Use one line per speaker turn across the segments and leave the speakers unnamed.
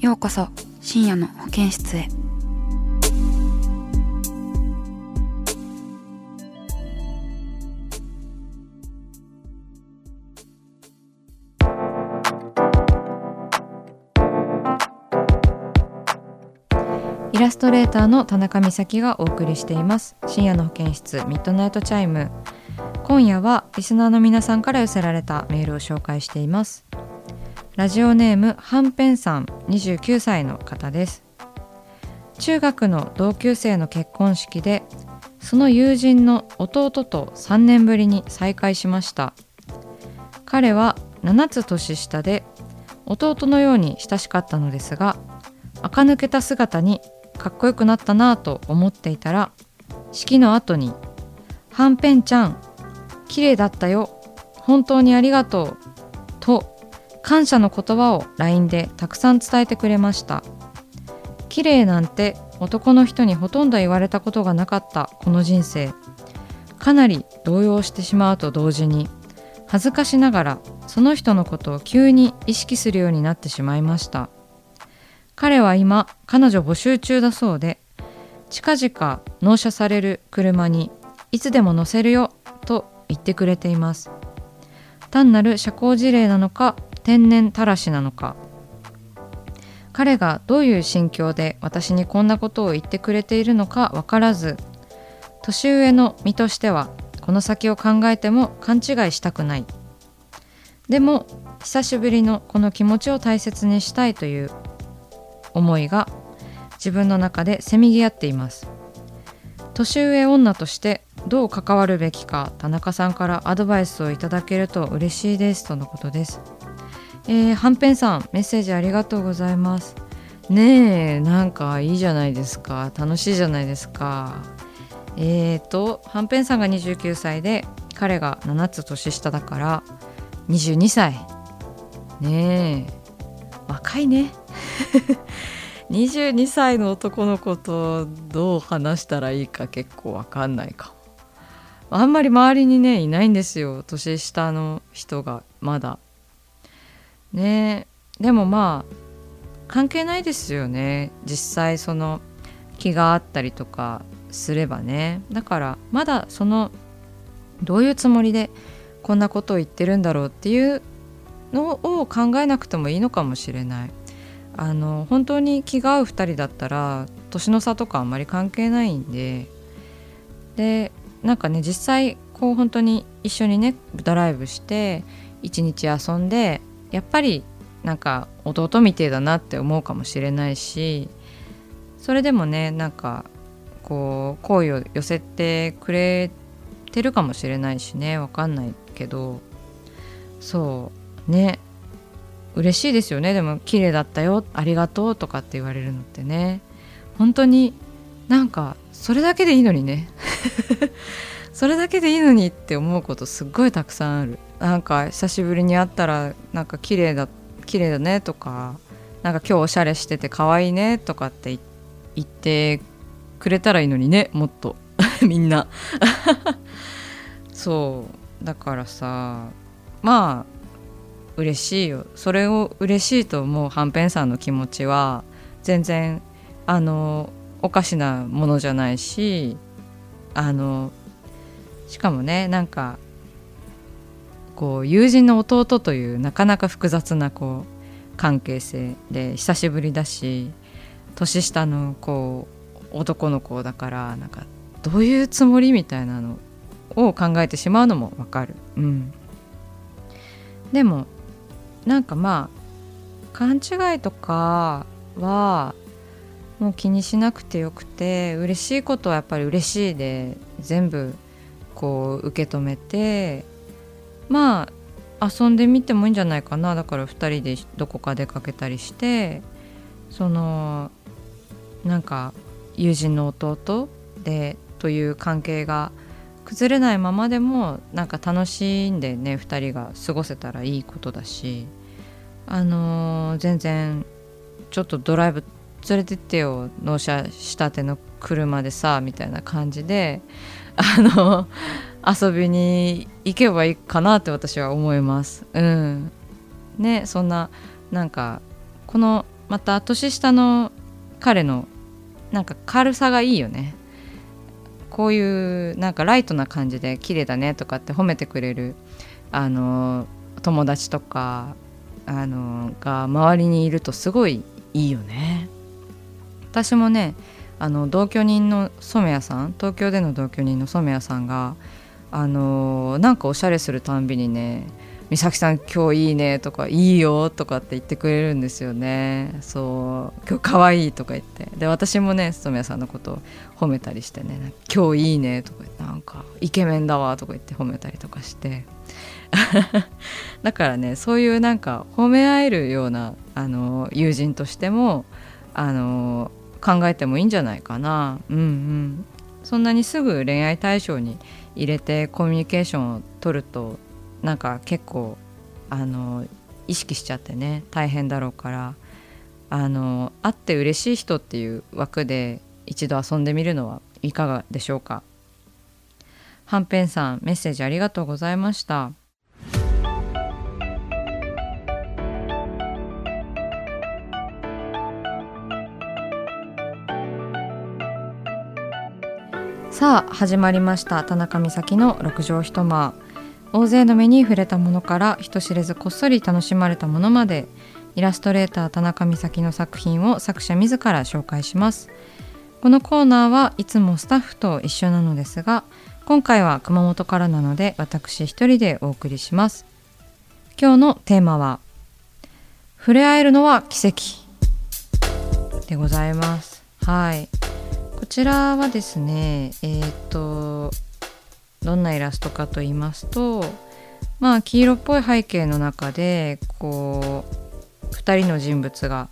ようこそ深夜の保健室へ。
イラストレーターの田中美咲がお送りしています。深夜の保健室ミッドナイトチャイム。今夜はリスナーの皆さんから寄せられたメールを紹介しています。ラジオネームはんぺんさん29歳の方です。中学の同級生の結婚式でその友人の弟と3年ぶりに再会しました。彼は7つ年下で弟のように親しかったのですが垢抜けた姿にかっこよくなったなぁと思っていたら式の後に「はんぺんちゃん綺麗だったよ本当にありがとう」と感謝の言葉を LINE でたくさん伝えてくれました。綺麗なんて男の人にほとんど言われたことがなかったこの人生。かなり動揺してしまうと同時に恥ずかしながらその人のことを急に意識するようになってしまいました。彼は今彼女募集中だそうで近々納車される車にいつでも乗せるよと言ってくれています。単なる社交辞令なのか天然たらしなのか。彼がどういう心境で私にこんなことを言ってくれているのか分からず年上の身としてはこの先を考えても勘違いしたくない。でも久しぶりのこの気持ちを大切にしたいという思いが自分の中でせめぎ合っています。年上女としてどう関わるべきか田中さんからアドバイスをいただけると嬉しいですとのことです。えー、はんぺんさんメッセージありがとうございます。ねえなんかいいじゃないですか。楽しいじゃないですか。えーとはんぺんさんが29歳で彼が7つ年下だから22歳ねえ若いね。22歳の男の子とどう話したらいいか結構わかんないかも。あんまり周りにねいないんですよ。年下の人がまだ。ね。でもまあ関係ないですよね。実際その気があったりとかすればね。だからまだそのどういうつもりでこんなことを言ってるんだろうっていうのを考えなくてもいいのかもしれない。あの本当に気が合う2人だったら年の差とかあんまり関係ないんで。でなんかね実際こう本当に一緒にねドライブして一日遊んでやっぱりなんか弟みてえだなって思うかもしれないしそれでもねなんかこう好意を寄せてくれてるかもしれないしねわかんないけどそうね。嬉しいですよね。でも綺麗だったよありがとうとかって言われるのってね。本当になんかそれだけでいいのにね。それだけでいいのにって思うことすっごいたくさんある。なんか久しぶりに会ったらなんか綺麗だ綺麗だねとかなんか今日おしゃれしてて可愛いねとかって言ってくれたらいいのにねもっと。みんな。そう。だからさまあ嬉しいよ。それを嬉しいと思うはんぺんさんの気持ちは全然あのおかしなものじゃないしあのしかもねなんかこう友人の弟というなかなか複雑なこう関係性で久しぶりだし年下の子男の子だからなんかどういうつもりみたいなのを考えてしまうのもわかる。うん、でもなんかまあ勘違いとかはもう気にしなくてよくて嬉しいことはやっぱり嬉しいで全部こう受け止めてまあ遊んでみてもいいんじゃないかな。だから2人でどこか出かけたりしてそのなんか友人の弟でという関係が崩れないままでもなんか楽しんでね2人が過ごせたらいいことだしあのー、全然ちょっとドライブ連れてってよ納車したての車でさみたいな感じで あの遊びに行けばいいかなって私は思います。うん、ねそんななんかこのまた年下の彼のなんか軽さがいいよね。こういうなんかライトな感じで綺麗だねとかって褒めてくれるあの友達とかあのが周りにいるとすごいいいよね。私もねあの同居人の染谷さん東京での同居人の染谷さんがあのなんかおしゃれするたんびにね「美咲さん今日いいね」とか「いいよ」とかって言ってくれるんですよね。そう「今日かわいい」とか言って。で私もね染谷さんのことを褒めたりしてね「今日いいね」とか言ってなんか「イケメンだわ」とか言って褒めたりとかして。だからねそういうなんか褒め合えるようなあの友人としてもあの考えてもいいんじゃないかな。うんうん。そんなにすぐ恋愛対象に入れてコミュニケーションを取るとなんか結構あの意識しちゃってね大変だろうから。あの会って嬉しい人っていう枠で一度遊んでみるのはいかがでしょうか。はんぺんさんメッセージありがとうございました。さあ始まりました。田中美咲の六畳一間。大勢の目に触れたものから人知れずこっそり楽しまれたものまでイラストレーター田中美咲の作品を作者自ら紹介します。このコーナーはいつもスタッフと一緒なのですが今回は熊本からなので私一人でお送りします。今日のテーマは触れ合えるのは奇跡でございます。はい。こちらはですねえっ、とどんなイラストかと言いますとまあ黄色っぽい背景の中でこう2人の人物が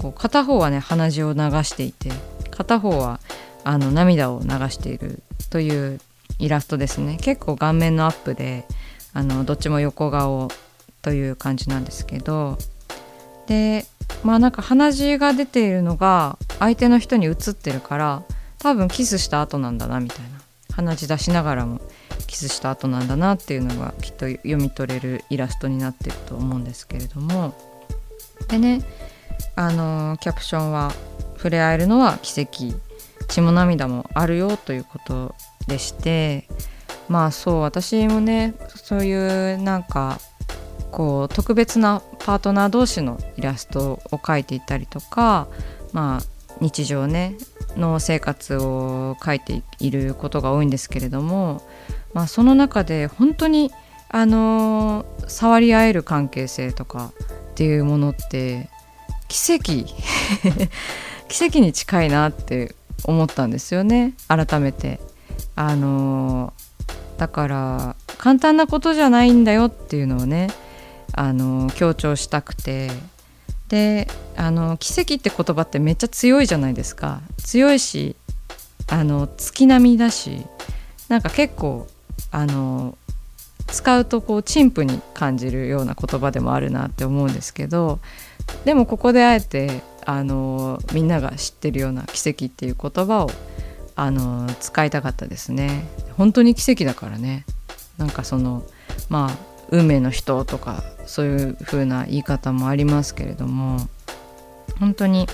こう片方はね鼻血を流していて片方はあの涙を流しているというイラストですね。結構顔面のアップであのどっちも横顔という感じなんですけど。でまあなんか鼻血が出ているのが相手の人に映ってるから多分キスした後なんだなみたいな。鼻血出しながらもキスした後なんだなっていうのがきっと読み取れるイラストになってると思うんですけれども。でねあのキャプションは「触れ合えるのは奇跡血も涙もあるよ」ということでしてまあそう私もねそういうなんかこう特別なパートナー同士のイラストを描いていたりとかまあ日常ねの生活を描いていることが多いんですけれども、まあ、その中で本当にあの触り合える関係性とかっていうものって奇跡 奇跡に近いなって思ったんですよね改めて。あのだから簡単なことじゃないんだよっていうのをねあの強調したくてであの奇跡って言葉ってめっちゃ強いじゃないですか。強いしあの月並みだしなんか結構あの使うとこう陳腐に感じるような言葉でもあるなって思うんですけどでもここであえてあのみんなが知ってるような奇跡っていう言葉をあの使いたかったですね。本当に奇跡だからね。なんかそのまあ運命の人とかそういう風な言い方もありますけれども本当に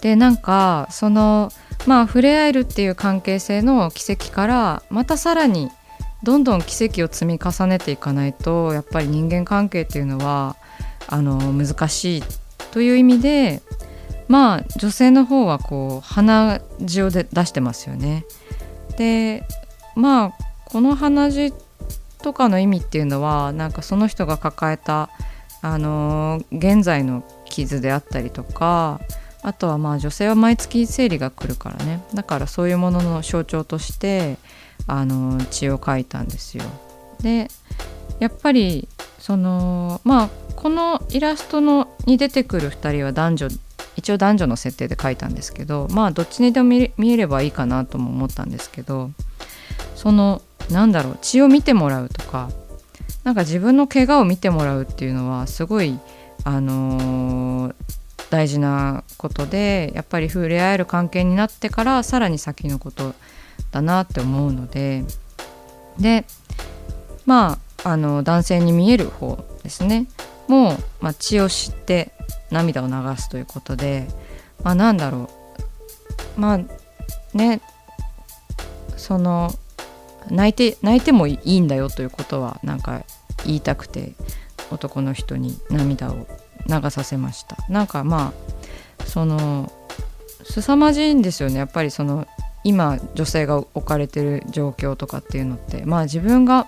でなんかそのまあ触れ合えるっていう関係性の奇跡からまたさらにどんどん奇跡を積み重ねていかないとやっぱり人間関係っていうのはあの難しいという意味でまあ女性の方はこう鼻血を出してますよね。でまあこの鼻血とかの意味っていうのはなんかその人が抱えた、あの、現在の傷であったりとかあとはまあ女性は毎月生理が来るからねだからそういうものの象徴としてあの血を描いたんですよ。でやっぱりそのまあこのイラストのに出てくる2人は男女一応男女の設定で描いたんですけどまあどっちにでも見えればいいかなとも思ったんですけどそのなんだろう血を見てもらうとかなんか自分の怪我を見てもらうっていうのはすごいあのー、大事なことでやっぱり触れ合える関係になってからさらに先のことだなって思うのででまああの男性に見える方ですね。もう、まあ、血を知って涙を流すということでまあなんだろう。まあねその泣いて泣いてもいいんだよということはなんか言いたくて男の人に涙を流させました。なんかまあその凄まじいんですよね。やっぱりその今女性が置かれてる状況とかっていうのって。まあ自分が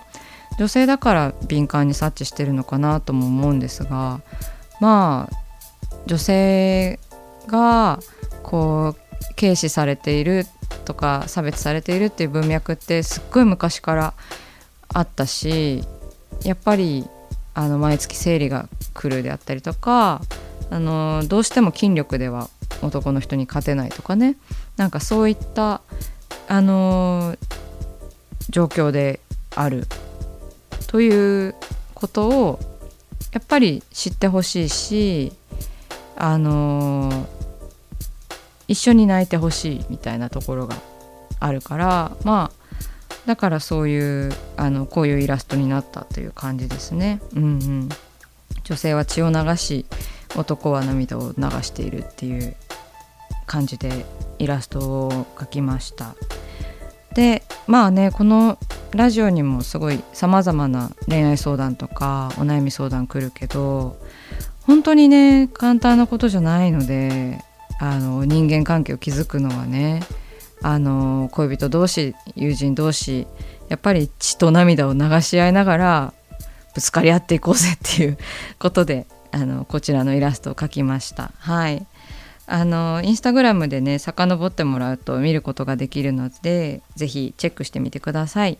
女性だから敏感に察知してるのかなとも思うんですがまあ女性がこう軽視されているとか差別されているっていう文脈ってすっごい昔からあったしやっぱりあの毎月生理が来るであったりとかあのどうしても筋力では男の人に勝てないとかね。なんかそういったあの状況であるということをやっぱり知ってほしいしあの一緒に泣いてほしいみたいなところがあるからまあだからそういうあのこういうイラストになったという感じですね。うんうん、女性は血を流し男は涙を流しているっていう感じでイラストを描きました。でまあねこのラジオにもすごいさまざまな恋愛相談とかお悩み相談来るけど本当にね簡単なことじゃないのであの人間関係を築くのはねあの恋人同士友人同士やっぱり血と涙を流し合いながらぶつかり合っていこうぜっていう ことであのこちらのイラストを描きました。はいあのインスタグラムでね遡ってもらうと見ることができるので是非チェックしてみてください。